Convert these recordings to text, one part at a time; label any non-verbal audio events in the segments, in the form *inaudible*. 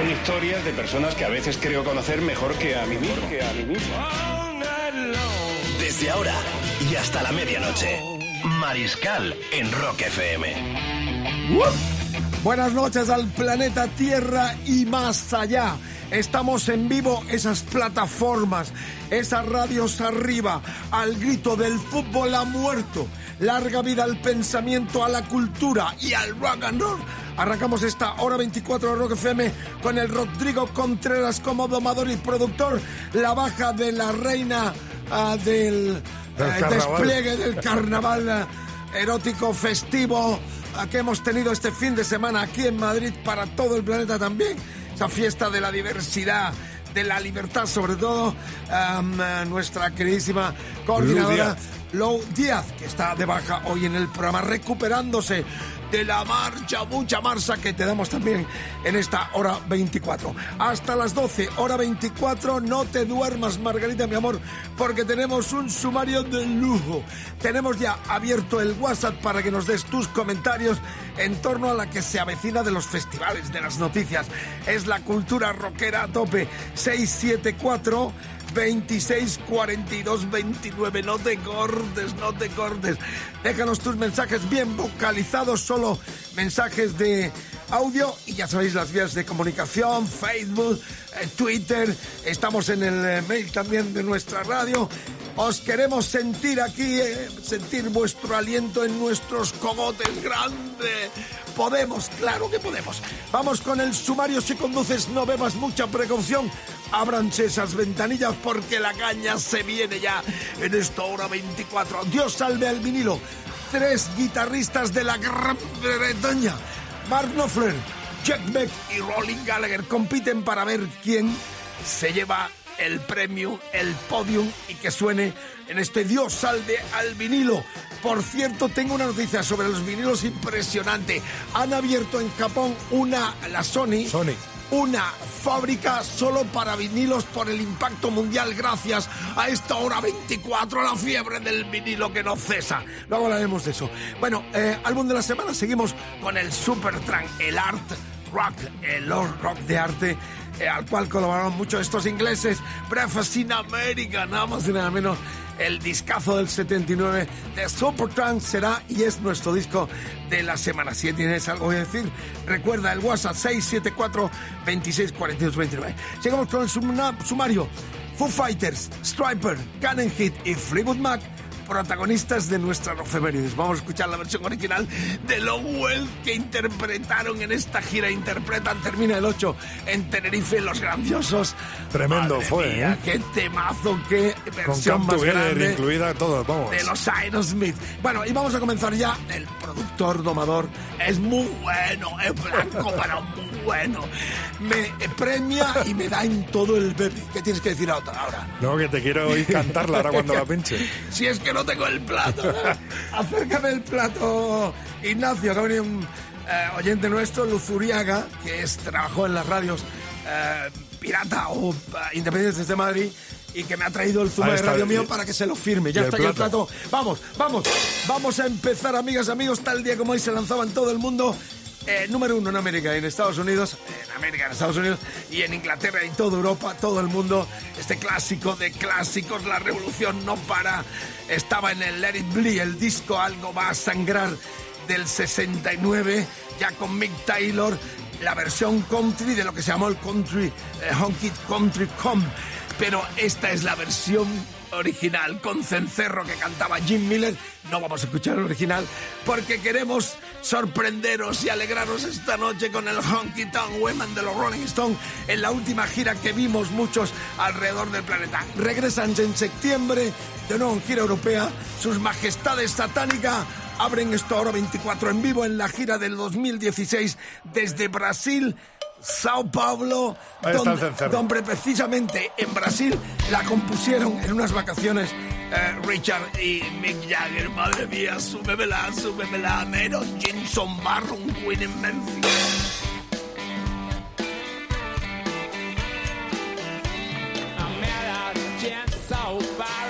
Son historias de personas que a veces creo conocer mejor que a mí mismo. Desde ahora y hasta la medianoche. Mariscal en Rock FM. Buenas noches al planeta Tierra y más allá. Estamos en vivo, esas plataformas, esas radios arriba, al grito del fútbol ha muerto. Larga vida al pensamiento, a la cultura y al rock and roll. Arrancamos esta hora 24 de Rock FM con el Rodrigo Contreras como domador y productor. La baja de la reina ah, del, Del eh, despliegue del carnaval eh, erótico festivo ah, que hemos tenido este fin de semana aquí en Madrid para todo el planeta también. Esa fiesta de la diversidad, de la libertad, sobre todo nuestra queridísima coordinadora Lou Díaz, que está de baja hoy en el programa, recuperándose de la marcha, mucha marcha que te damos también en esta hora 24. Hasta las 12, hora 24, no te duermas, Margarita, mi amor, porque tenemos un sumario de lujo. Tenemos ya abierto el WhatsApp para que nos des tus comentarios en torno a la que se avecina de los festivales, de las noticias. Es la cultura rockera a tope. 674 26 42 29. No te cortes, no te cortes. Déjanos tus mensajes bien vocalizados, solo mensajes de audio y ya sabéis las vías de comunicación, Facebook, eh, Twitter. Estamos en el eh, mail también de nuestra radio. Os queremos sentir aquí, eh, sentir vuestro aliento en nuestros cogotes grande. Podemos, claro que podemos. Vamos con el sumario. Si conduces, no bebas mucha precaución. Ábranse esas ventanillas porque la caña se viene ya en esta hora 24. Dios salve al vinilo. Tres guitarristas de la Gran Bretaña. Mark Knopfler, Jack Beck y Rolling Gallagher compiten para ver quién se lleva el premio, el podium y que suene en este Dios salve al vinilo. Por cierto, tengo una noticia sobre los vinilos impresionante. Han abierto en Japón una, la Sony, Sony. una fábrica solo para vinilos por el impacto mundial gracias a esta hora 24, la fiebre del vinilo que no cesa. Luego hablaremos de eso. Bueno, eh, álbum de la semana, seguimos con el Supertramp, el art rock, el rock de arte, al cual colaboraron muchos estos ingleses. Breakfast in America, nada más y nada menos. El discazo del 79 de Supertramp será y es nuestro disco de la semana. Si tienes algo que decir, recuerda el WhatsApp 674 26 42 29. Llegamos con el suma- sumario. Foo Fighters, Striper, Cannon Hit y Fleetwood Mac protagonistas de nuestra efemérides. Vamos a escuchar la versión original de Lowell que interpretaron en esta gira. Interpretan, termina el 8 en Tenerife, los grandiosos. Tremendo Madre fue, mía, ¿eh? Qué temazo, qué Con versión Come más grande incluida, todo, vamos. de los Aerosmith. Bueno, y vamos a comenzar ya. El productor domador es muy bueno, es blanco, pero muy bueno. Me premia y me da en todo el baby. ¿Qué tienes que decir ahora? ahora? No, que te quiero oír cantarla ahora cuando la pinche. *laughs* Si es que no tengo el plato. Acércame el plato, Ignacio, que ha venido un eh, oyente nuestro, Luzuriaga, que es, trabajó en las radios eh, Pirata o eh, Independientes de Madrid y que me ha traído el zumo de radio mío para que se lo firme. Ya está aquí el plato. plato. Vamos, vamos, vamos a empezar, amigas, amigos, tal día como hoy se lanzaba en todo el mundo. Eh, número uno en América y en Estados Unidos, en América, en Estados Unidos y en Inglaterra y toda Europa, todo el mundo. Este clásico de clásicos, la revolución no para. Estaba en el Let It Bleed, el disco Algo va a sangrar del 69, ya con Mick Taylor, la versión country de lo que se llamó el country, eh, Honky Country Com. Pero esta es la versión original con cencerro que cantaba Jim Miller. No vamos a escuchar el original porque queremos sorprenderos y alegraros esta noche con el Honky Tonk Women de los Rolling Stones en la última gira que vimos muchos alrededor del planeta. Regresan en septiembre de nuevo en gira europea. Sus majestades satánica abren esto ahora 24 en vivo en la gira del 2016 desde Brasil Sao Paulo, donde, precisamente en Brasil la compusieron en unas vacaciones eh, Richard y Mick Jagger. Madre mía, súbemela, súbemela. Mero Jenson Barron, Queen en Memphis. Ole,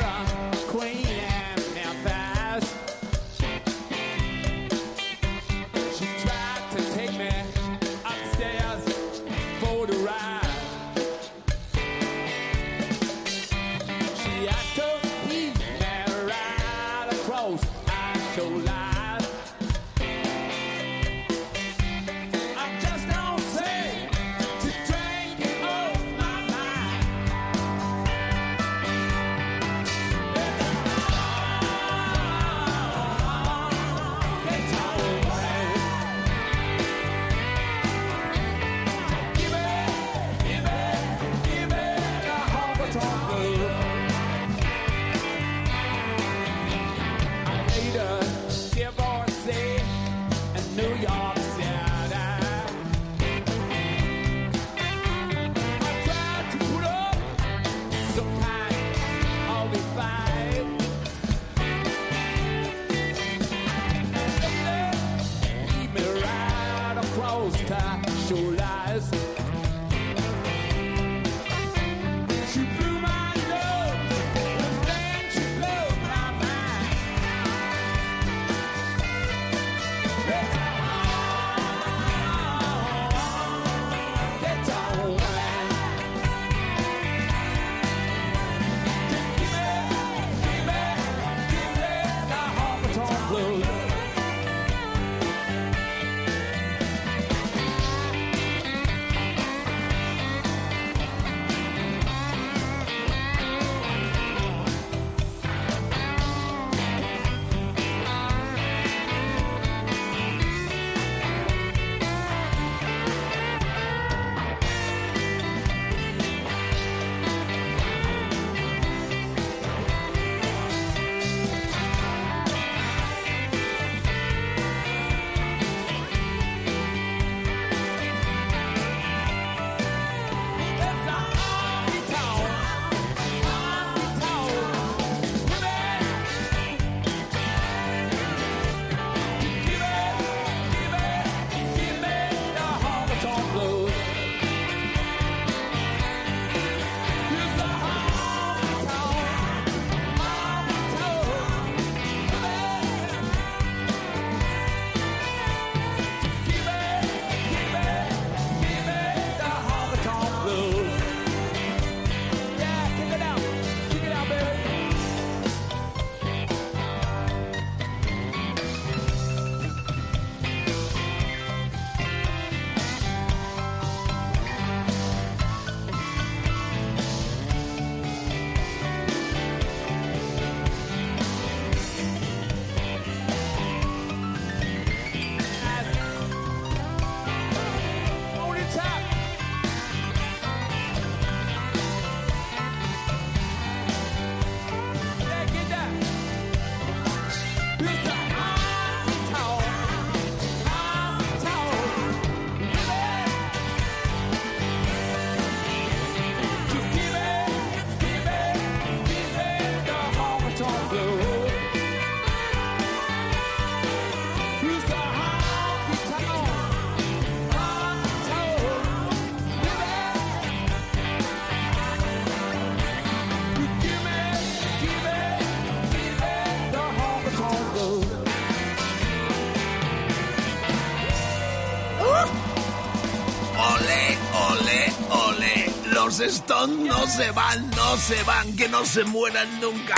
Stones no se van, no se van, que no se mueran nunca.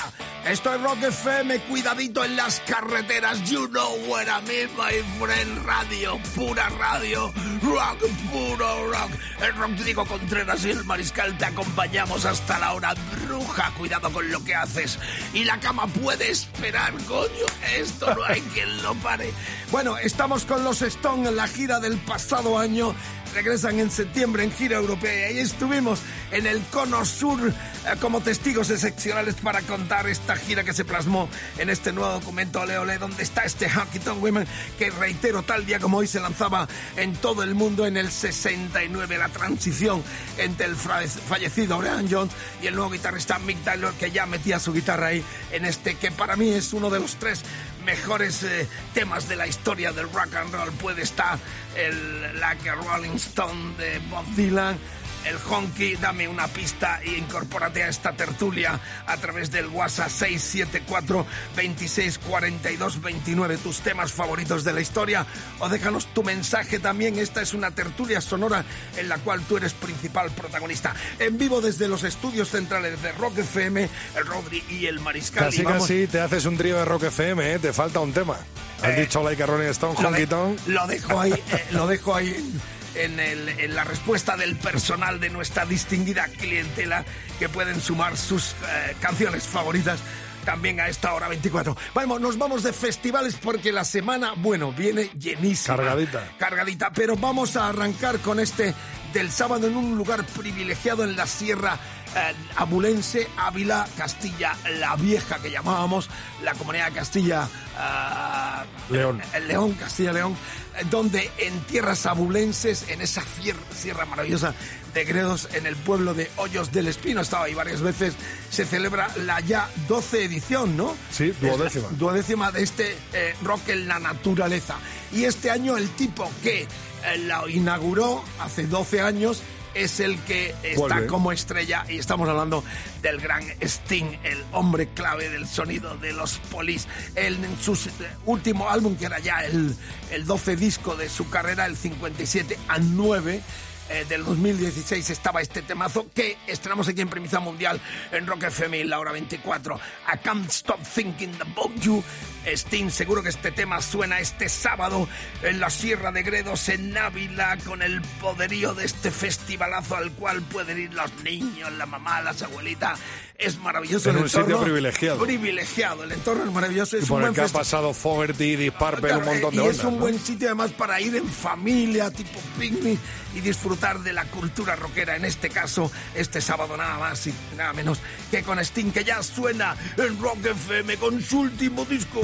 Esto es Rock FM, cuidadito en las carreteras. You know where I'm in, my friend. Radio, pura radio. Rock, puro rock. El rock Diego Contreras y el Mariscal te acompañamos hasta la hora bruja. Cuidado con lo que haces. Y la cama puede esperar, coño. Esto no hay *laughs* quien lo pare. Bueno, estamos con los Stones en la gira del pasado año regresan en septiembre en gira europea y ahí estuvimos en el Cono Sur eh, como testigos excepcionales para contar esta gira que se plasmó en este nuevo documento. Ole Ole, donde está este Tonk Women que reitero tal día como hoy se lanzaba en todo el mundo en el 69, la transición entre el fallecido Brian Jones y el nuevo guitarrista Mick Taylor que ya metía su guitarra ahí en este que para mí es uno de los tres mejores eh, temas de la historia del rock and roll. Puede estar el Like a Rolling Stone de Bob Dylan, el Honky, dame una pista e incorpórate a esta tertulia a través del WhatsApp 674 26 42 29 tus temas favoritos de la historia o déjanos tu mensaje también. Esta es una tertulia sonora en la cual tú eres principal protagonista. En vivo desde los estudios centrales de Rock FM, el Rodri y el Mariscal. Casi, vamos- casi te haces un trío de Rock FM, ¿eh? Te falta un tema. Has Eh, dicho Like a Rolling Stone, Honky Tonk. lo dejo ahí, eh, lo dejo ahí en, en el- en la respuesta del personal de nuestra distinguida clientela que pueden sumar sus eh, canciones favoritas también a esta hora 24. Vamos, nos vamos de festivales porque la semana, bueno, viene llenísima. Cargadita. Cargadita, pero vamos a arrancar con este del sábado en un lugar privilegiado en la sierra eh, abulense, Ávila, Castilla la Vieja, que llamábamos la comunidad de Castilla ah, León. el León, Castilla-León, eh, donde en tierras abulenses, en esa fier- sierra maravillosa de Gredos, en el pueblo de Hoyos del Espino, he estado ahí varias veces, se celebra la ya 12 edición, ¿no? Sí, Es duodécima. duodécima de este eh, Rock en la Naturaleza. Y este año el tipo que eh, la inauguró hace 12 años es el que está como estrella y estamos hablando del gran Sting, el hombre clave del sonido de los polis. Él, en su eh, último álbum, que era ya el, el 12 disco de su carrera, el 57 a 9, eh, del 2016 estaba este temazo que estrenamos aquí en Premisa Mundial en Rock FM la hora 24. I can't stop thinking about you. Sting, seguro que este tema suena este sábado en la Sierra de Gredos, en Ávila, con el poderío de este festivalazo al cual pueden ir los niños, la mamá, las abuelitas. Es maravilloso En el un sitio entorno. privilegiado. Privilegiado, el entorno es maravilloso. Es Y un por el buen que ha pasado Fogerty, Deep Purple, Claro, un montón de y ondas, es un ¿no? buen sitio además para ir en familia, tipo picnic y disfrutar de la cultura rockera. En este caso, este sábado nada más y nada menos que con Sting, que ya suena en Rock FM con su último disco.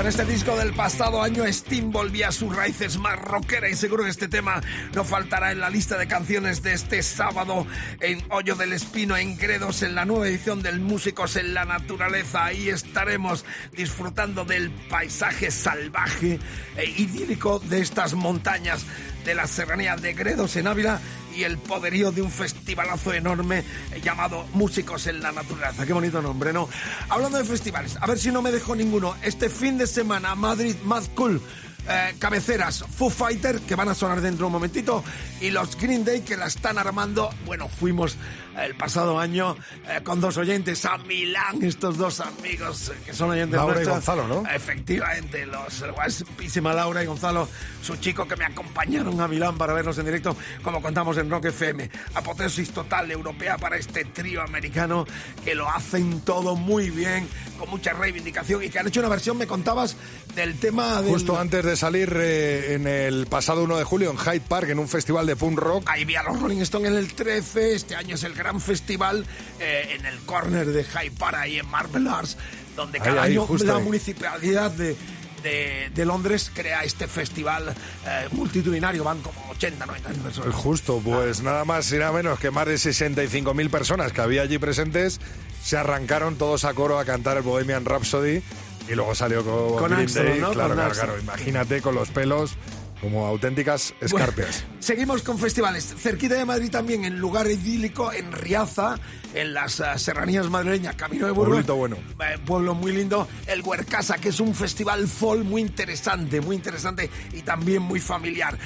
Con este disco del pasado año, Steam volvía a sus raíces más rockera y seguro que este tema no faltará en la lista de canciones de este sábado en Hoyo del Espino, en Gredos, en la nueva edición del Músicos en la Naturaleza. Ahí estaremos disfrutando del paisaje salvaje e idílico de estas montañas de la serranía de Gredos en Ávila y el poderío de un festivalazo enorme llamado Músicos en la Naturaleza. Qué bonito nombre, ¿no? Hablando de festivales, a ver si no me dejo ninguno. Este fin de semana, Madrid Mad Cool. Eh, cabeceras Foo Fighter que van a sonar dentro de un momentito y los Green Day que la están armando bueno fuimos el pasado año eh, con dos oyentes a Milán estos dos amigos eh, que son oyentes Laura y nuestros. Gonzalo, ¿no? Efectivamente, los guapísima Laura y Gonzalo, su chico que me acompañaron a Milán para vernos en directo, como contamos en Rock FM. Apoteosis total europea para este trío americano que lo hacen todo muy bien, con mucha reivindicación y que han hecho una versión, me contabas, del tema del... Justo antes de salir eh, en el pasado 1 de julio en Hyde Park, en un festival de punk rock. Ahí vi a los Rolling Stone en el 13, este año es el gran festival eh, en el corner de Hyde Park, ahí en Marble Arts, donde Ahí, cada ahí, año justo la ahí. municipalidad de, de, de Londres crea este festival eh, multitudinario, van como 80, 90 mil personas. Justo, pues nada más y nada menos que más de 65.000 personas que había allí presentes se arrancaron todos a coro a cantar el Bohemian Rhapsody y luego salió con, Con Green Day. ¿no? Claro, Con claro. Imagínate con los pelos como auténticas escarpias. Bueno, *laughs* seguimos con festivales. Cerquita de Madrid también, en lugar idílico, en Riaza, en las eh, serranías madrileñas, Camino de Burgos. Bueno. Eh, pueblo muy lindo. El Huercasa, que es un festival folk muy interesante, muy interesante y también muy familiar.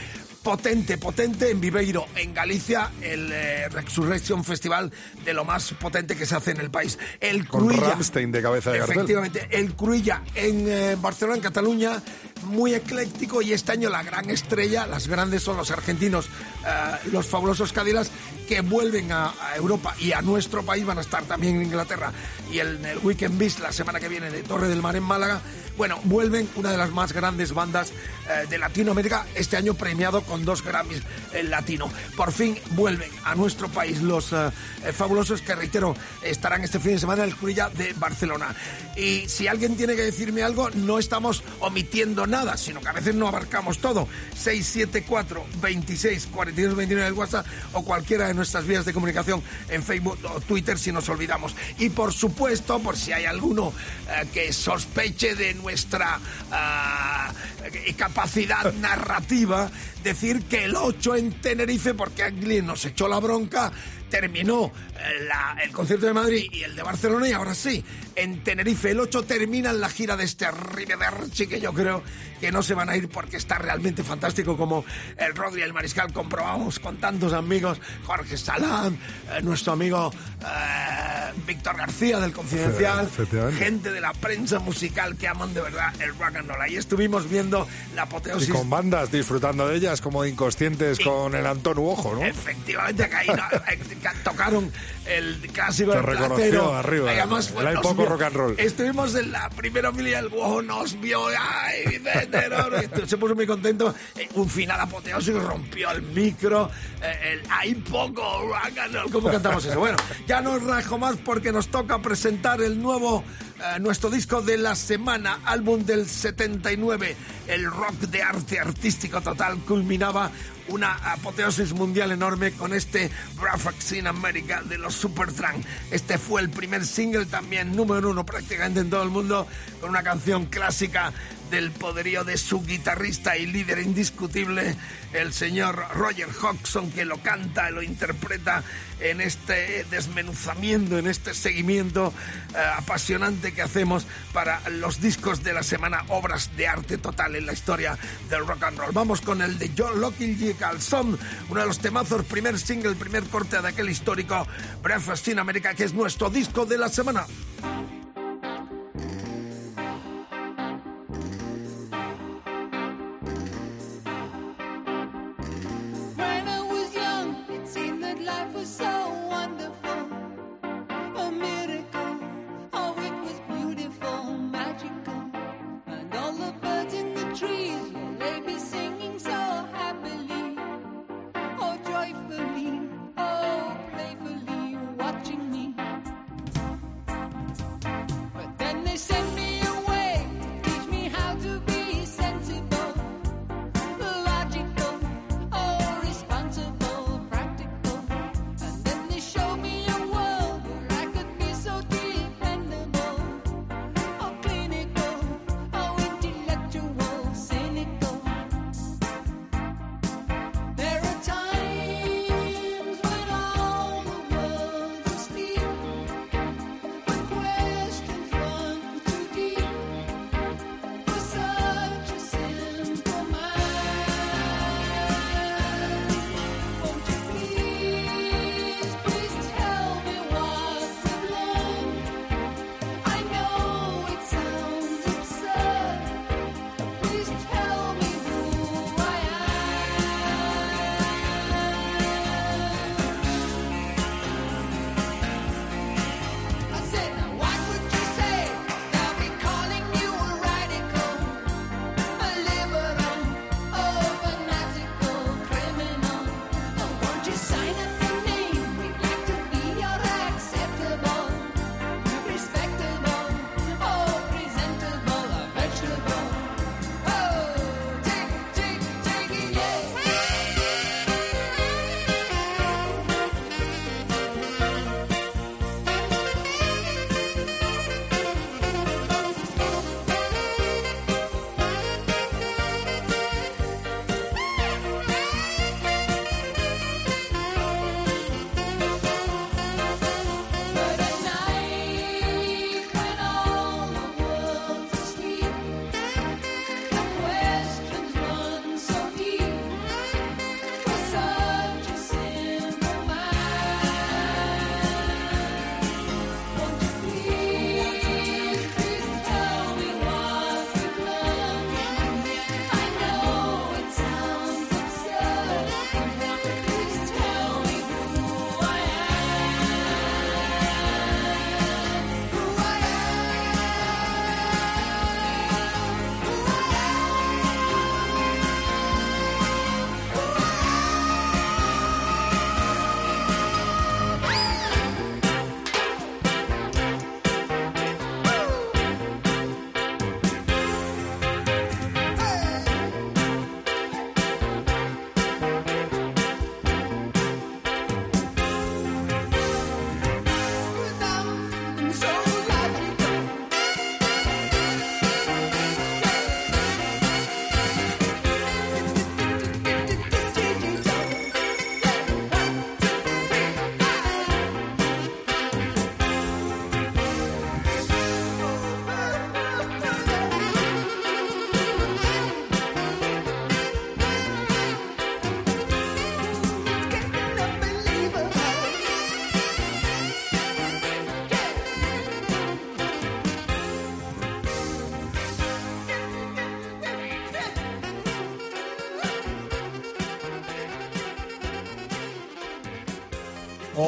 Potente, potente en Viveiro, en Galicia, el eh, Resurrection Festival de lo más potente que se hace en el país. El Con. Rammstein de cabeza de cartel. Efectivamente, el Cruïlla en eh, Barcelona, en Cataluña, muy ecléctico y este año la gran estrella, las grandes son los argentinos, eh, los fabulosos Cadillacs, que vuelven a, a Europa y a nuestro país, van a estar también en Inglaterra y el, el Weekend Beast la semana que viene de Torre del Mar en Málaga. Bueno, vuelven una de las más grandes bandas eh, de Latinoamérica, este año premiado con dos Grammys en latino. Por fin vuelven a nuestro país los eh, eh, fabulosos que, reitero, estarán este fin de semana en el Cruilla de Barcelona. Y si alguien tiene que decirme algo, no estamos omitiendo nada, sino que a veces no abarcamos todo. 674 26 42 29 del WhatsApp o cualquiera de nuestras vías de comunicación en Facebook o Twitter si nos olvidamos. Y por supuesto, por si hay alguno eh, que sospeche de nuestra eh, capacidad *laughs* narrativa, decir que el 8 en Tenerife, porque alguien nos echó la bronca, terminó eh, la- el concierto de Madrid y el de Barcelona y ahora sí, en Tenerife el 8 terminan la gira de este Arrivederci que yo creo que no se van a ir porque está realmente fantástico como el Rodri y el Mariscal comprobamos con tantos amigos, Jorge Salán, eh, nuestro amigo eh, Víctor García del Confidencial, gente de la prensa musical que aman de verdad el rock and roll. Ahí estuvimos viendo la Y apoteosis con bandas disfrutando de ellas como de inconscientes con el Antón Uojo, ¿no? Efectivamente, que ahí no- eh, que tocaron el clásico Te del reconoció arriba. Además, El hay poco vio- rock and roll. Estuvimos en la primera fila del Bojo, nos vio, ay, Vicente, no, no, y se puso muy contento. Eh, un final apoteósico, rompió el micro. eh, el hay poco rock and roll. ¿Cómo cantamos eso? Bueno, ya no rajo más porque nos toca presentar el nuevo, eh, nuestro disco de la semana, álbum del 79. El rock de arte artístico total culminaba una apoteosis mundial enorme con este Brafax in America de los Supertramp. Este fue el primer single también número uno prácticamente en todo el mundo con una canción clásica del poderío de su guitarrista y líder indiscutible, el señor Roger Hodgson, que lo canta, lo interpreta en este desmenuzamiento, en este seguimiento eh, apasionante que hacemos para los discos de la semana, obras de arte total en la historia del rock and roll. Vamos con el de John Lockilgy Calzón, uno de los temazos, primer single, primer corte de aquel histórico Breakfast in America, que es nuestro disco de la semana.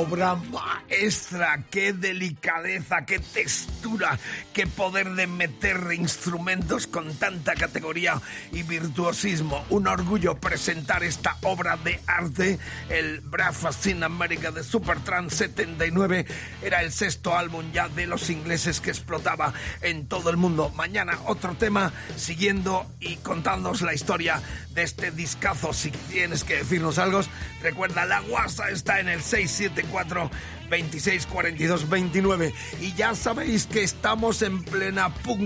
Obra maestra, qué delicadeza, qué textura, qué poder de meter instrumentos con tanta categoría y virtuosismo. Un orgullo presentar esta obra de arte. El Breakfast in America de Supertrans 79 era el sexto álbum ya de los ingleses que explotaba en todo el mundo. Mañana otro tema siguiendo y contándonos la historia de este discazo. Si tienes que decirnos algo, recuerda, la WhatsApp está en el 674 26 42 29. Y ya sabéis que estamos en plena pugna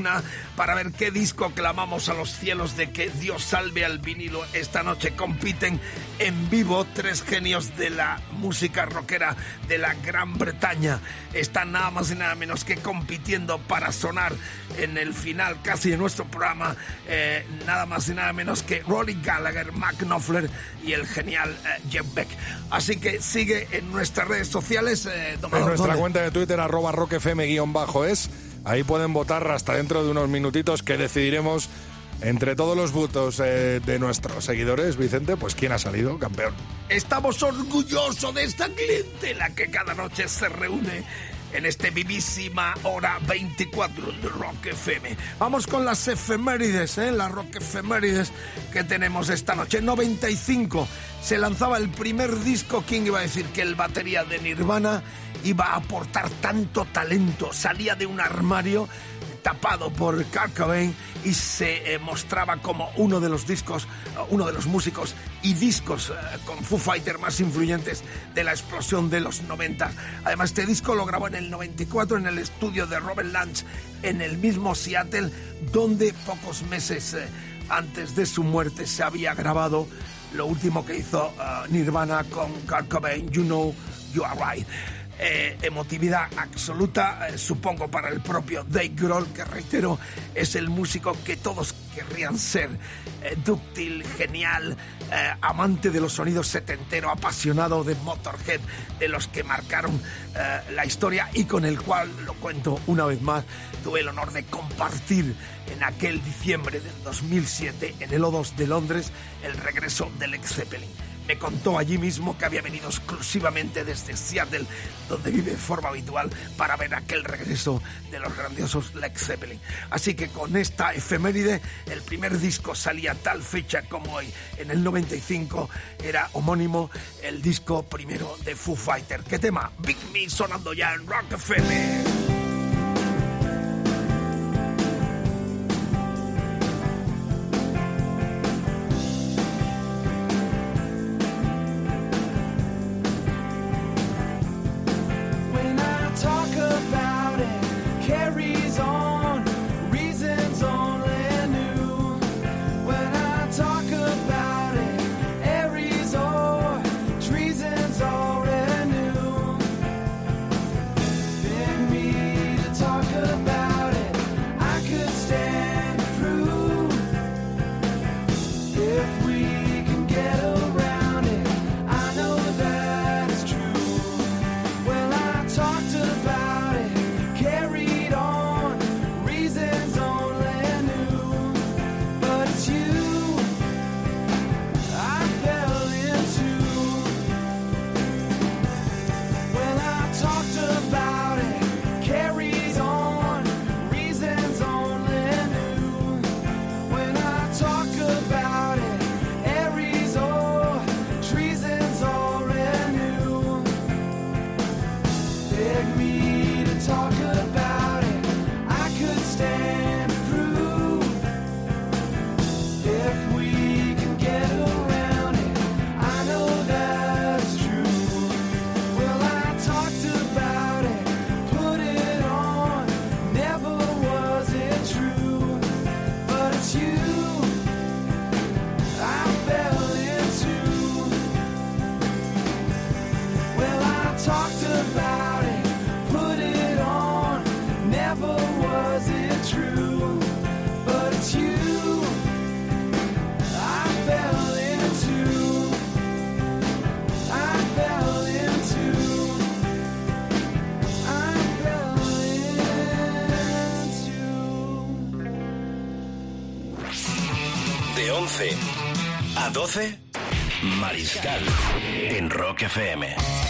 para ver qué disco clamamos a los cielos de que Dios salve al vinilo. Esta noche compiten en vivo tres genios de la música rockera de la Gran Bretaña. Están nada más y nada menos que compitiendo para sonar en el final casi de nuestro programa, eh, nada más y nada menos que Rory Gallagher, Mac Knopfler y el genial eh, Jeff Beck. Así que sigue en nuestras redes sociales. eh, En nuestra ¿dónde? cuenta de Twitter, arroba roquefm-es. Ahí pueden votar hasta dentro de unos minutitos que decidiremos entre todos los votos eh, de nuestros seguidores, Vicente, pues quién ha salido campeón. Estamos orgullosos de esta clientela que cada noche se reúne en este vivísima hora 24 de Rock FM. Vamos con las efemérides, ¿eh? las Rock efemérides que tenemos esta noche. En 95 se lanzaba el primer disco. ¿Quién iba a decir que el batería de Nirvana iba a aportar tanto talento? Salía de un armario tapado por Kurt Cobain y se eh, mostraba como uno de los discos, eh, uno de los músicos y discos eh, con Foo Fighter más influyentes de la explosión de los 90. Además, este disco lo grabó en el 94 en el estudio de Robert Lange en el mismo Seattle, donde pocos meses antes de su muerte se había grabado lo último que hizo Nirvana con Kurt Cobain, You Know You Are Right eh, emotividad absoluta, eh, supongo, para el propio Dave Grohl, que reitero, es el músico que todos querrían ser. Eh, dúctil, genial, eh, amante de los sonidos setentero, apasionado de Motorhead, de los que marcaron la historia y con el cual, lo cuento una vez más, tuve el honor de compartir en aquel diciembre del 2007 en el O2 de Londres el regreso del Led Zeppelin me contó allí mismo que había venido exclusivamente desde Seattle, donde vive de forma habitual, para ver aquel regreso de los grandiosos Led Zeppelin. Así que con esta efeméride, el primer disco salía tal fecha como hoy, en el 95, era homónimo el disco primero de Foo Fighter. ¿Qué tema? Big Me sonando ya en Rock FM. 12, Mariscal en Rock FM.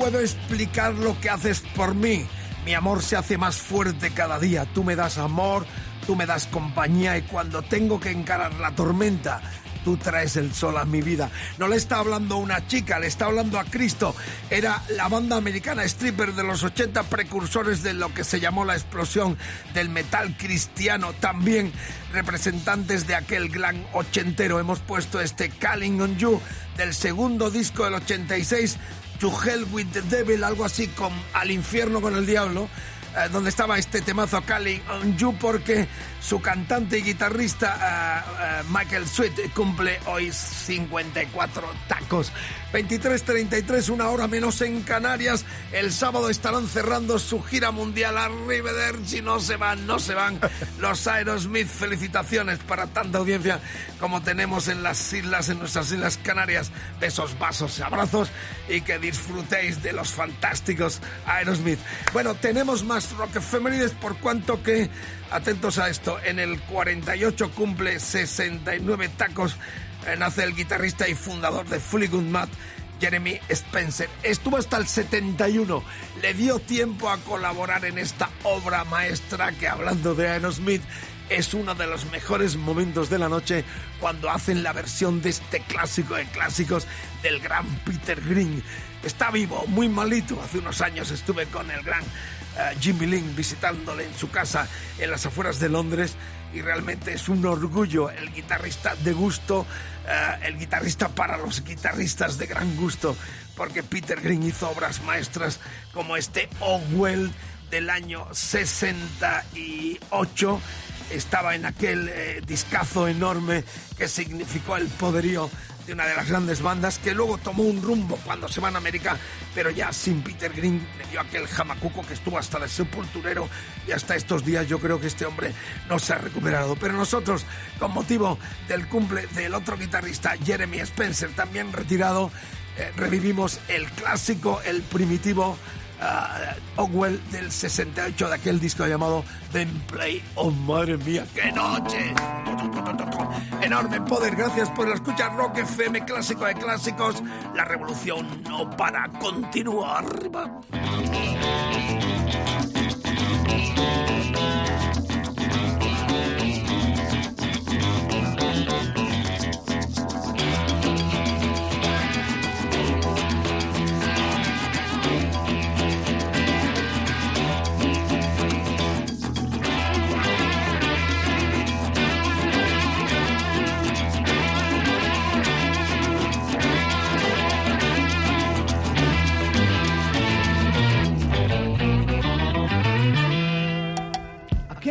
Puedo explicar lo que haces por mí. Mi amor se hace más fuerte cada día. Tú me das amor, tú me das compañía y cuando tengo que encarar la tormenta, tú traes el sol a mi vida. No le está hablando una chica, le está hablando a Cristo. Era la banda americana stripper de los 80 precursores de lo que se llamó la explosión del metal cristiano. También representantes de aquel glam ochentero. Hemos puesto este Calling on You del segundo disco del 86 To Hell with the Devil, algo así como Al infierno con el diablo, eh, donde estaba este temazo Calling on You, porque su cantante y guitarrista eh, eh, Michael Sweet cumple hoy 54 tacos. 23.33, una hora menos en Canarias. El sábado estarán cerrando su gira mundial Arrivederci. No se van, no se van. *laughs* Los Aerosmith, felicitaciones para tanta audiencia como tenemos en las islas, en nuestras islas Canarias. Besos, vasos, abrazos y que disfrutéis de los fantásticos Aerosmith. Bueno, tenemos más rock efemérides por cuanto que, atentos a esto, en el 48 cumple 69 tacos eh, nace el guitarrista y fundador de Fleetwood Mac, Jeremy Spencer. Estuvo hasta el 71, le dio tiempo a colaborar en esta obra maestra que hablando de Aerosmith es uno de los mejores momentos de la noche cuando hacen la versión de este clásico de clásicos del gran Peter Green. Está vivo, muy malito. Hace unos años estuve con el gran Jimmy Lynn visitándole en su casa en las afueras de Londres y realmente es un orgullo el guitarrista de gusto, eh, el guitarrista para los guitarristas de gran gusto, porque Peter Green hizo obras maestras como este Oh Well del año 68 estaba en aquel eh, discazo enorme que significó el poderío de una de las grandes bandas que luego tomó un rumbo cuando se van a América, pero ya sin Peter Green le aquel jamacuco que estuvo hasta el sepulturero y hasta estos días yo creo que este hombre no se ha recuperado. Pero nosotros, con motivo del cumple del otro guitarrista, Jeremy Spencer, también retirado, eh, revivimos el clásico, el primitivo uh, Ogwell del 68 de aquel disco llamado Then Play. ¡Oh, madre mía, qué noche! Enorme poder, gracias por escuchar Rock FM, clásico de clásicos. La revolución no para, continúa arriba.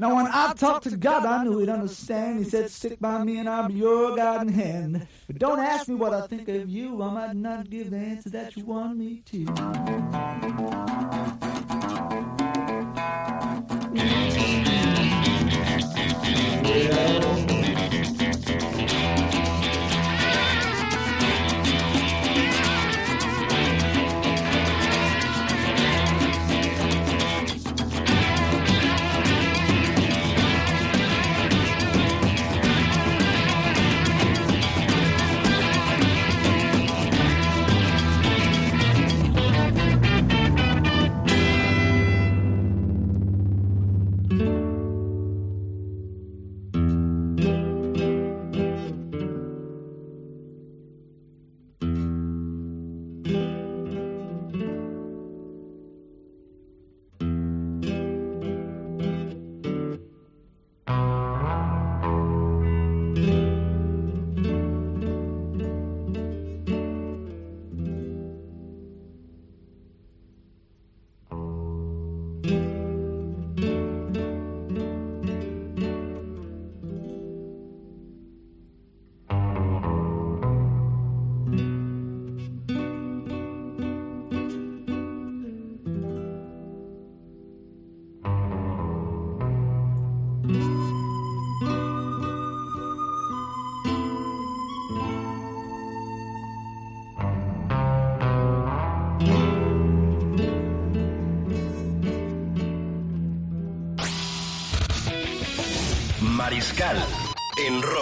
Now when I talked to God, I knew He'd understand. He said, "Stick by me, and I'll be your guiding hand." But don't ask me what I think of you. I might not give the answer that you want me to.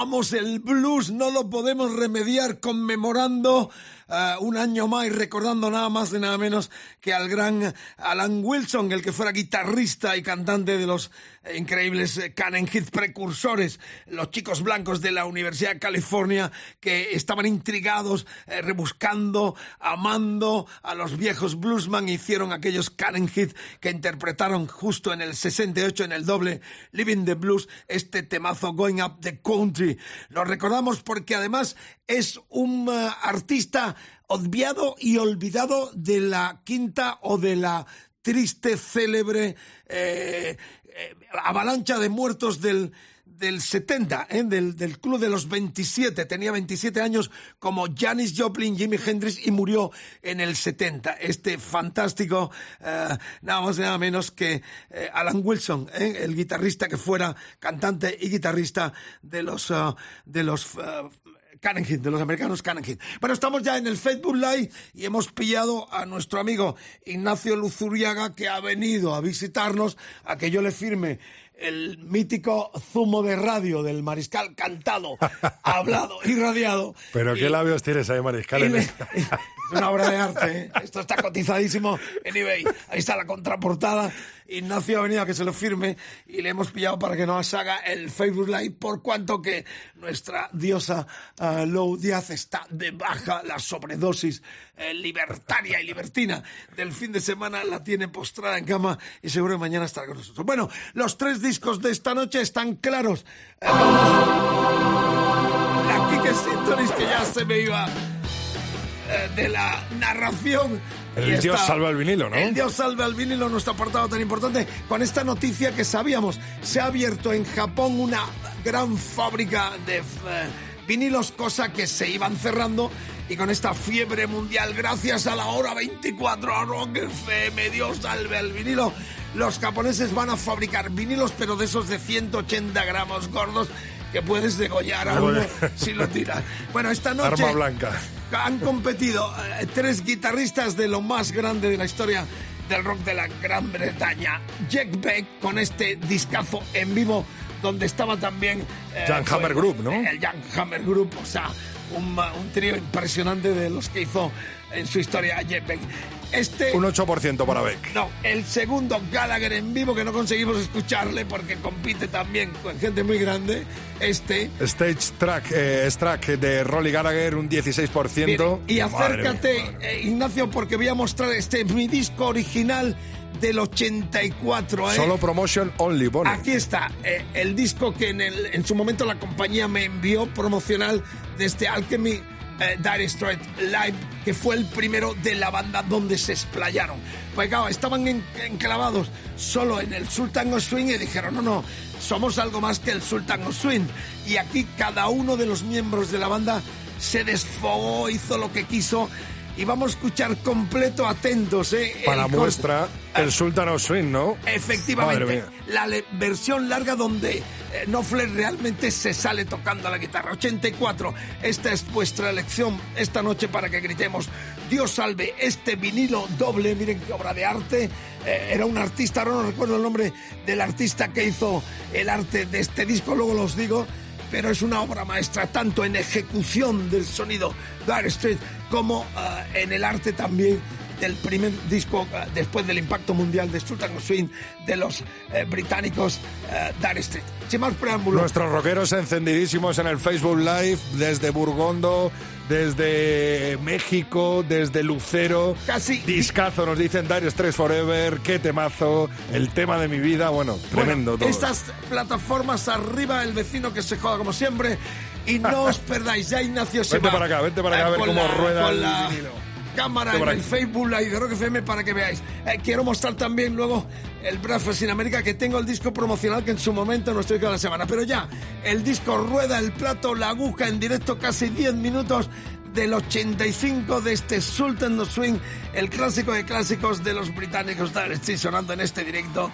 Amamos el blues, no lo podemos remediar conmemorando eh, un año más y recordando nada más de nada menos que al gran Alan Wilson, el que fuera guitarrista y cantante de los increíbles eh, Cannon Heath precursores, los chicos blancos de la Universidad de California que estaban intrigados, eh, rebuscando, amando a los viejos bluesman, hicieron aquellos Cannon Heath que interpretaron justo en el 68 en el doble Living the Blues este temazo Going Up the Country. Lo recordamos porque además es un eh, artista obviado y olvidado de la quinta o de la triste, célebre eh, eh, avalancha de muertos del, del 70, ¿eh? del, del club de los 27. Tenía 27 años como Janis Joplin, Jimi Hendrix y murió en el 70. Este fantástico, eh, nada más y nada menos que eh, Alan Wilson, el guitarrista que fuera cantante y guitarrista de los, ah, de los Cannon Heath, de los americanos Cannon Heath. Bueno, estamos ya en el Facebook Live y hemos pillado a nuestro amigo Ignacio Luzuriaga que ha venido a visitarnos a que yo le firme el mítico zumo de radio del mariscal cantado, *laughs* hablado y radiado. Pero qué Y- labios tienes ahí, Mariscal. le- *laughs* es una obra de arte. ¿eh? Esto está cotizadísimo en eBay. Ahí está la contraportada. Ignacio ha venido a que se lo firme y le hemos pillado para que nos haga el Facebook Live por cuanto que nuestra diosa ah, Lou Díaz está de baja. La sobredosis eh, libertaria y libertina del fin de semana la tiene postrada en cama y seguro que mañana estará con nosotros. Bueno, los tres discos de esta noche están claros. Eh. La Kike Sintonis que ya se me iba de la narración. El Dios salva el vinilo, ¿no? El Dios salva el vinilo, nuestro apartado tan importante, con esta noticia que sabíamos. Se ha abierto en Japón una gran fábrica de eh, vinilos, cosa que se iban cerrando y con esta fiebre mundial, gracias a la hora 24 a Rock FM, Dios salve al vinilo. Los japoneses van a fabricar vinilos, pero de esos de 180 gramos gordos que puedes degollar a uno si lo tiras. Bueno, esta noche Arma blanca. Han competido eh, tres guitarristas de lo más grande de la historia del rock de la Gran Bretaña. Jack Beck con este discazo en vivo donde estaba también... eh, Jan Hammer Group, ¿no? El Jan Hammer Group, o sea, un, un trío impresionante de los que hizo en su historia Jack Beck. Este... Un 8% para Beck. No, el segundo Gallagher en vivo que no conseguimos escucharle porque compite también con gente muy grande. Este, Stage track, eh, track de Rolly Gallagher, un 16%. Miren, y acércate, mía, eh, Ignacio, porque voy a mostrar este mi disco original del 84. ¿eh? Solo promotion only, pone. Aquí está, eh, el disco que en, el- en su momento la compañía me envió promocional de este Alchemy eh, Dire Straits Live, que fue el primero de la banda donde se explayaron. Pues claro, estaban en- enclavados solo en el Sultan of Swing y dijeron, no, no, somos algo más que el Sultan of Swing. Y aquí cada uno de los miembros de la banda se desfogó, hizo lo que quiso. Y vamos a escuchar completo, atentos, ¿eh? Para el muestra, el Sultan of Swing, ¿no? Efectivamente, la versión larga donde eh, Knopfler realmente se sale tocando la guitarra. 84, esta es vuestra elección esta noche para que gritemos Dios salve este vinilo doble, miren qué obra de arte. Eh, era un artista, ahora no recuerdo el nombre del artista que hizo el arte de este disco, luego los digo. Pero es una obra maestra, tanto en ejecución del sonido Dire Street como eh, en el arte también del primer disco eh, después del impacto mundial de Sultan Swing de los eh, británicos eh, Dire Straits. Sin más preámbulos, Nuestros rockeros encendidísimos en el Facebook Live, desde Burgondo, desde México, desde Lucero. Casi. Discazo, nos dicen Dire Straits Forever, qué temazo, el tema de mi vida, bueno, tremendo todo. estas plataformas arriba, el vecino que se joda como siempre. Y no *laughs* os perdáis, ya Ignacio se Vente va, para acá, vente para acá, a ver cómo rueda con el la vinilo. Cámara en el. Facebook Live de Rock FM para que veáis. Eh, quiero mostrar también luego el Breakfast in América que tengo el disco promocional que en su momento no estoy cada semana. Pero ya, el disco rueda el plato, la aguja en directo casi 10 minutos del 85 de este Sultan of Swing, el clásico de clásicos de los británicos. Straits sonando en este directo.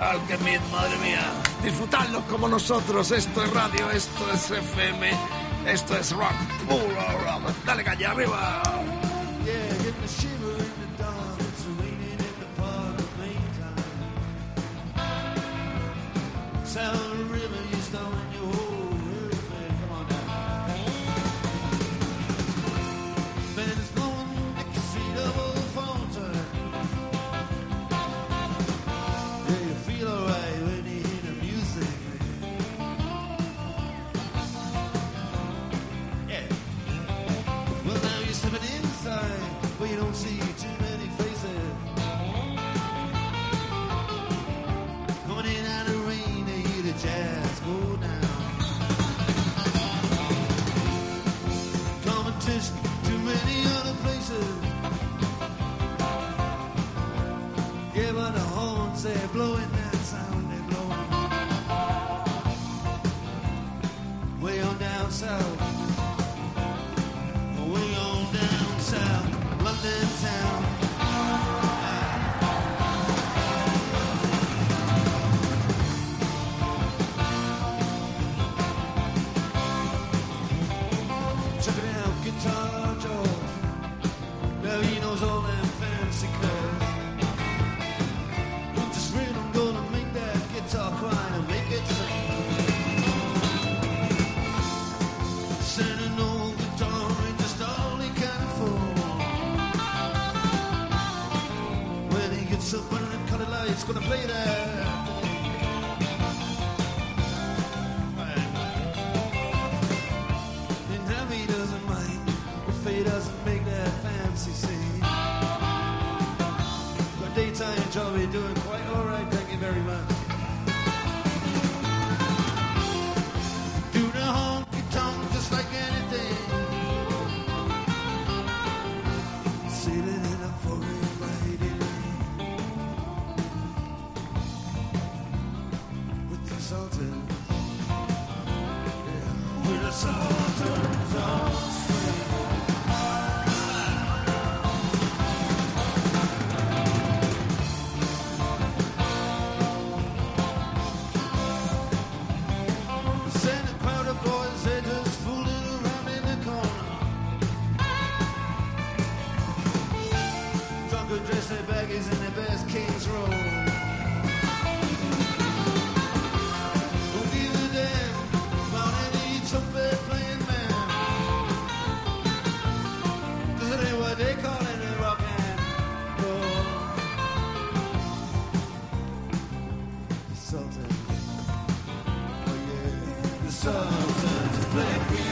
Alchemy, madre mía. Disfrutadlo como nosotros. Esto es radio, esto es FM, esto es rock. Puro rock. Dale calle arriba. Yeah, get the shiver in the dark. It's raining in the park. Sound river, you stowing substance, black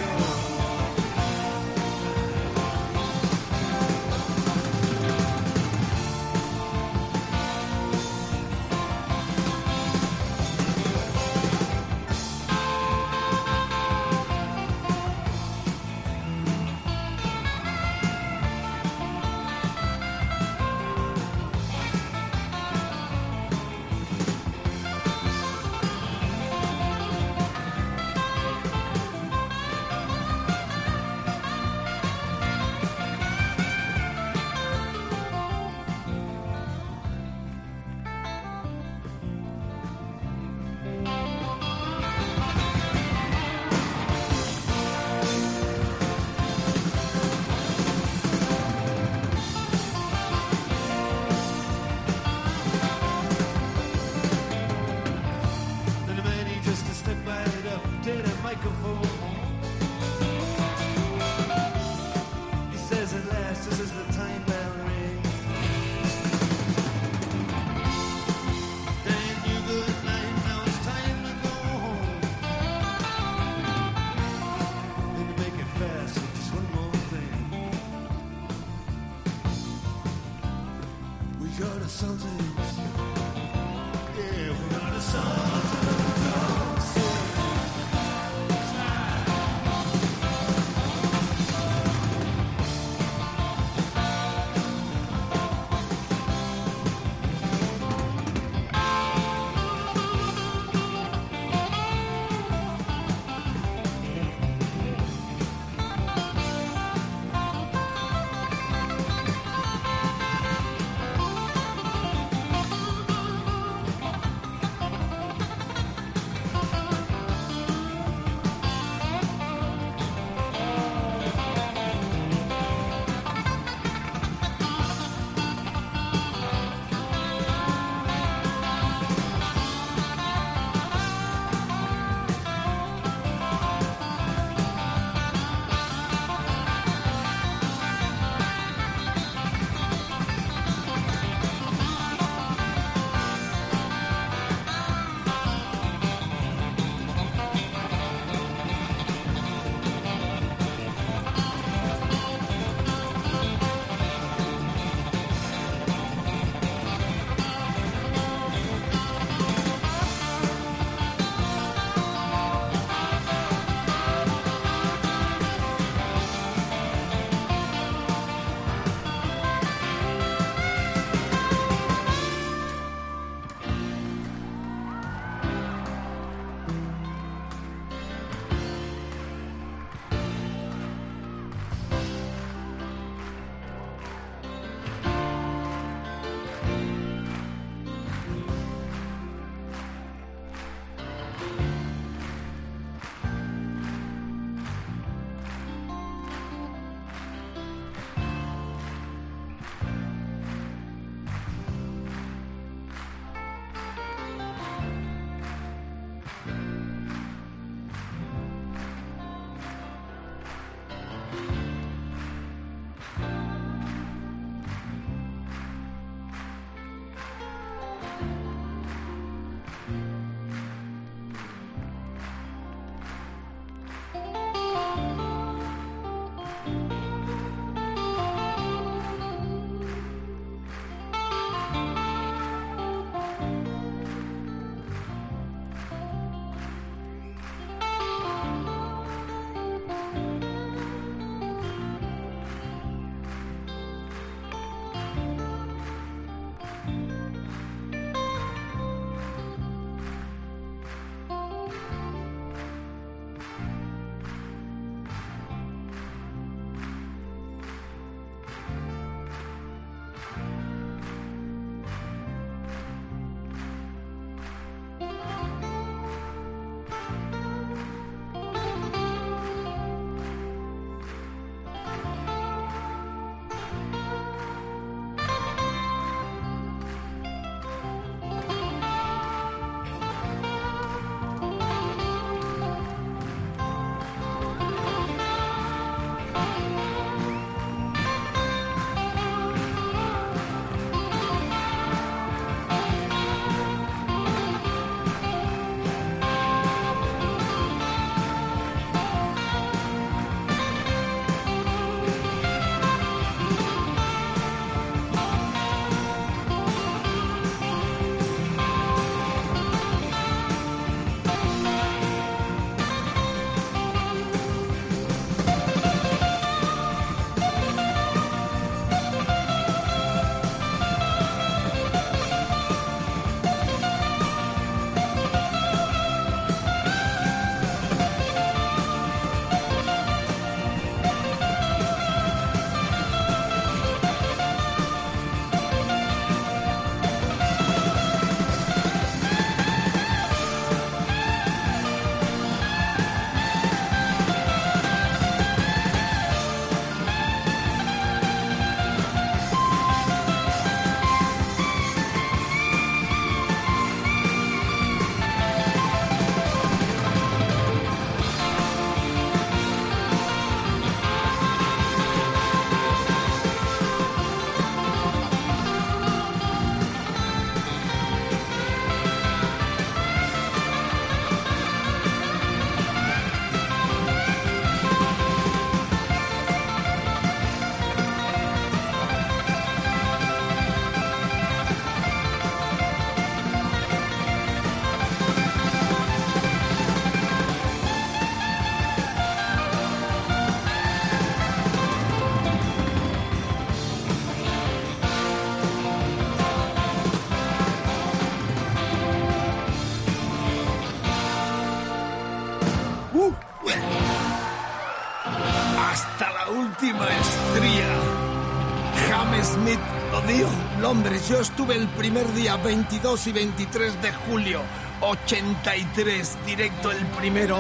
Yo estuve el primer día, 22 y 23 de julio, 83, directo el primero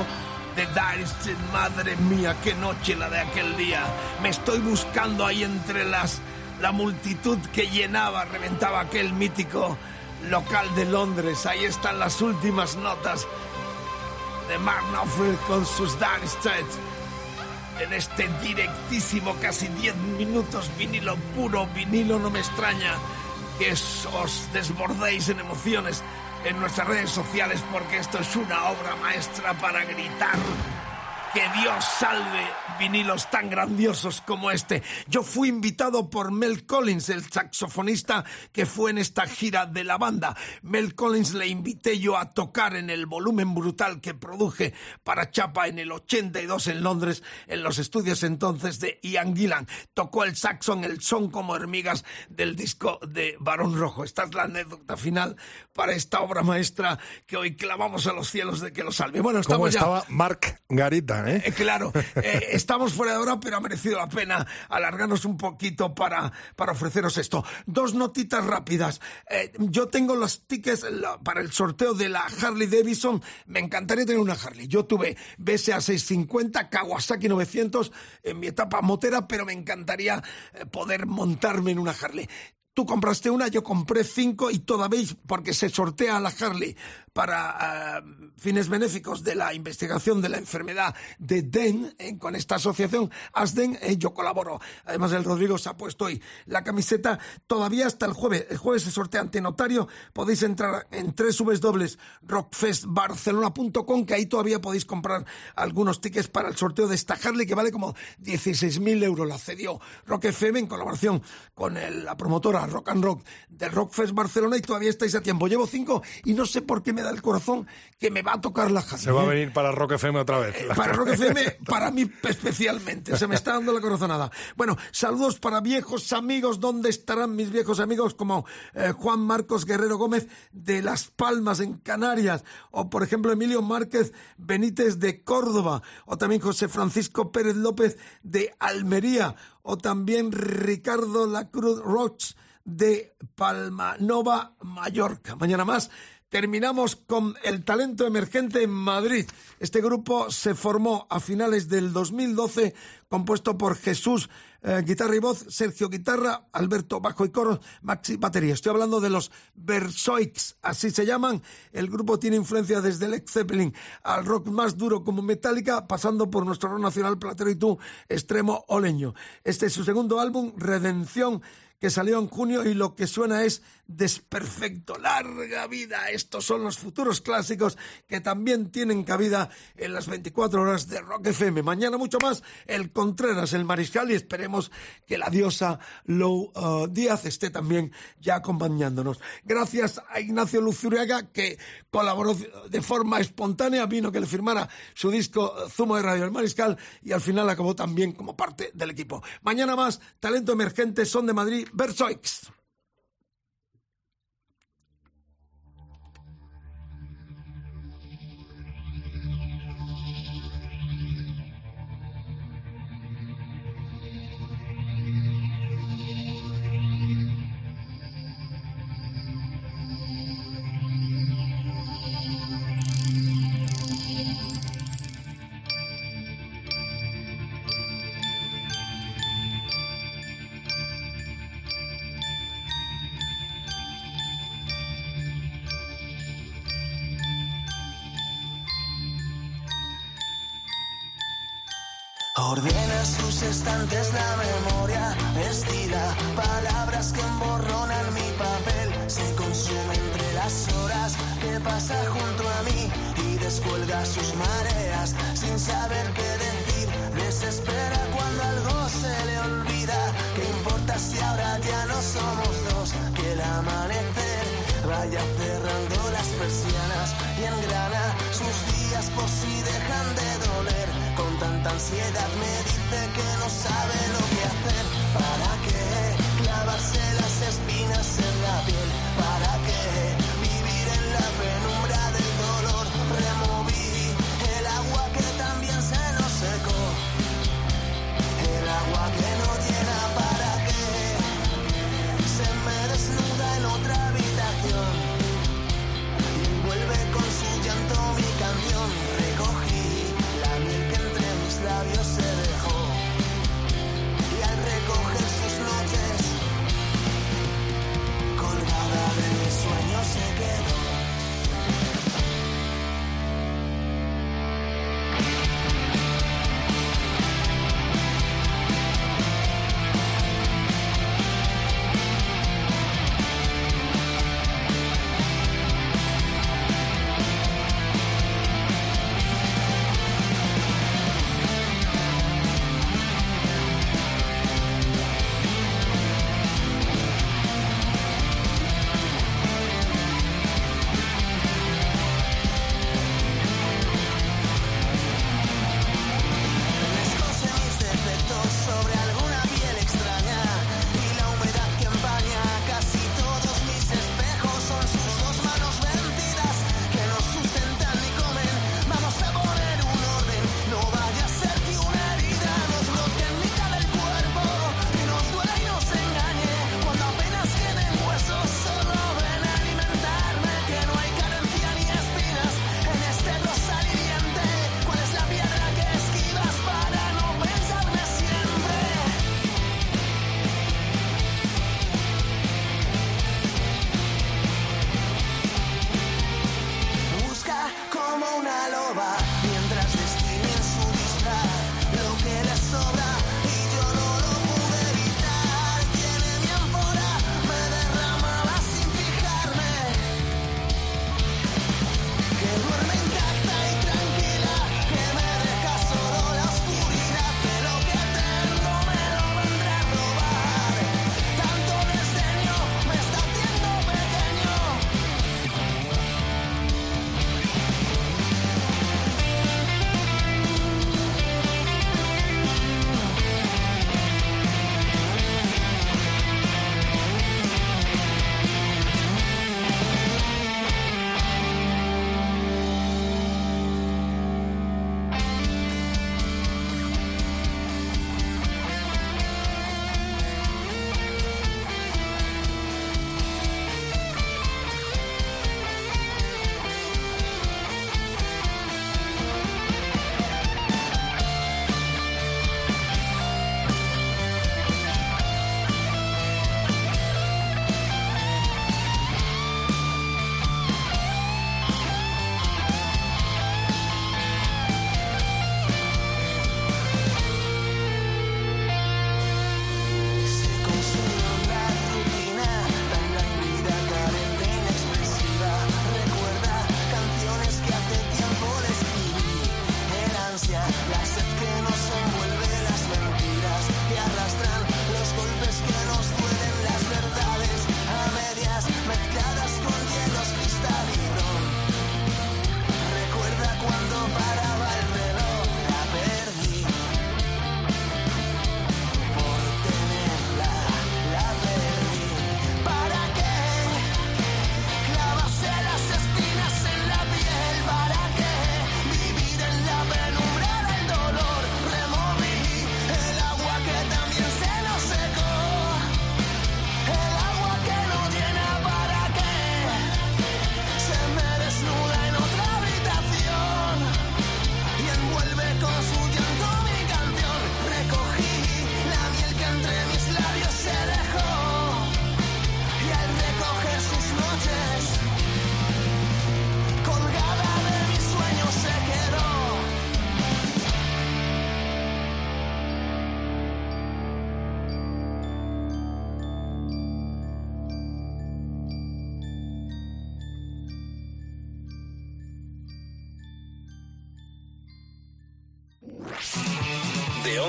de Dire. Madre mía, qué noche la de aquel día. Me estoy buscando ahí entre las la multitud que llenaba, reventaba aquel mítico local de Londres. Ahí están las últimas notas de Mark Knopfler con sus Straits en este directísimo, casi 10 minutos, vinilo puro, vinilo, no me extraña que os, desbordéis en emociones en nuestras redes sociales porque esto es una obra maestra para gritar. Que Dios salve vinilos tan grandiosos como este. Yo fui invitado por Mel Collins, el saxofonista que fue en esta gira de la banda. Mel Collins le invité yo a tocar en el volumen brutal que produje para Chapa en el 82 en Londres, en los estudios entonces de Ian Gillan. Tocó el saxo en el son como hormigas del disco de Barón Rojo. Esta es la anécdota final para esta obra maestra que hoy clamamos a los cielos de que lo salve. Bueno, ¿Cómo estamos ya. estaba Mark Garita, eh? Eh, claro, eh, *laughs* estamos fuera de hora, pero ha merecido la pena alargarnos un poquito para, para ofreceros esto. Dos notitas rápidas. Eh, yo tengo los tickets para el sorteo de la Harley Davidson. Me encantaría tener una Harley. Yo tuve BSA 650, Kawasaki 900 en mi etapa motera, pero me encantaría eh, poder montarme en una Harley. Tú compraste una, yo compré cinco y todavía, porque se sortea la Harley para eh, fines benéficos de la investigación de la enfermedad de DEN, eh, con esta asociación ASDEN, eh, yo colaboro. Además, el Rodrigo se ha puesto hoy la camiseta todavía hasta el jueves. El jueves se sortea ante notario. Podéis entrar en www.rockfestbarcelona.com, que ahí todavía podéis comprar algunos tickets para el sorteo de esta Harley, que vale como 16.000 euros. La cedió Rock FM en colaboración con la promotora Rock and Rock del Rockfest Barcelona y todavía estáis a tiempo. Llevo cinco y no sé por qué me da el corazón que me va a tocar la Harley. Se va a ¿eh? venir para Rock FM otra vez. Para Rock FM, para mí especialmente. Se me está dando la corazonada. Bueno, saludos para viejos amigos. ¿Dónde estarán mis viejos amigos como eh, Juan Marcos Guerrero Gómez de Las Palmas en Canarias? O por ejemplo Emilio Márquez Benítez de Córdoba. O también José Francisco Pérez López de Almería. O también Ricardo Lacruz Roch de Palmanova, Mallorca. Mañana más. Terminamos con el talento emergente en Madrid. Este grupo se formó a finales del 2012, compuesto por Jesús, eh, guitarra y voz, Sergio, guitarra, Alberto, bajo y coro, Maxi, batería. Estoy hablando de los Versoix, así se llaman. El grupo tiene influencia desde el Zeppelin al rock más duro como Metallica, pasando por nuestro rock nacional Platero y tú, extremo oleño. Este es su segundo álbum, Redención que salió en junio y lo que suena es desperfecto. Larga vida. Estos son los futuros clásicos que también tienen cabida en las 24 horas de Rock FM. Mañana mucho más el Contreras, el Mariscal y esperemos que la diosa Lou uh, Díaz esté también ya acompañándonos. Gracias a Ignacio Luzuriaga que colaboró de forma espontánea, vino que le firmara su disco eh, Zumo de Radio El Mariscal y al final acabó también como parte del equipo. Mañana más, talento emergente, son de Madrid, Versoix. Estantes la memoria, estila palabras que emborronan mi papel. Se consume entre las horas que pasa junto a mí y descuelga sus mareas sin saber qué decir. Desespera cuando algo se le olvida. ¿Qué importa si ahora ya no somos dos? Que el amanecer vaya cerrando las persianas y engrana sus días por si dejan de doler. Con tanta ansiedad me dice que no sabe lo que hacer. ¿Para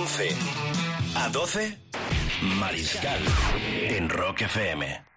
11 a 12, Mariscal en Rock FM.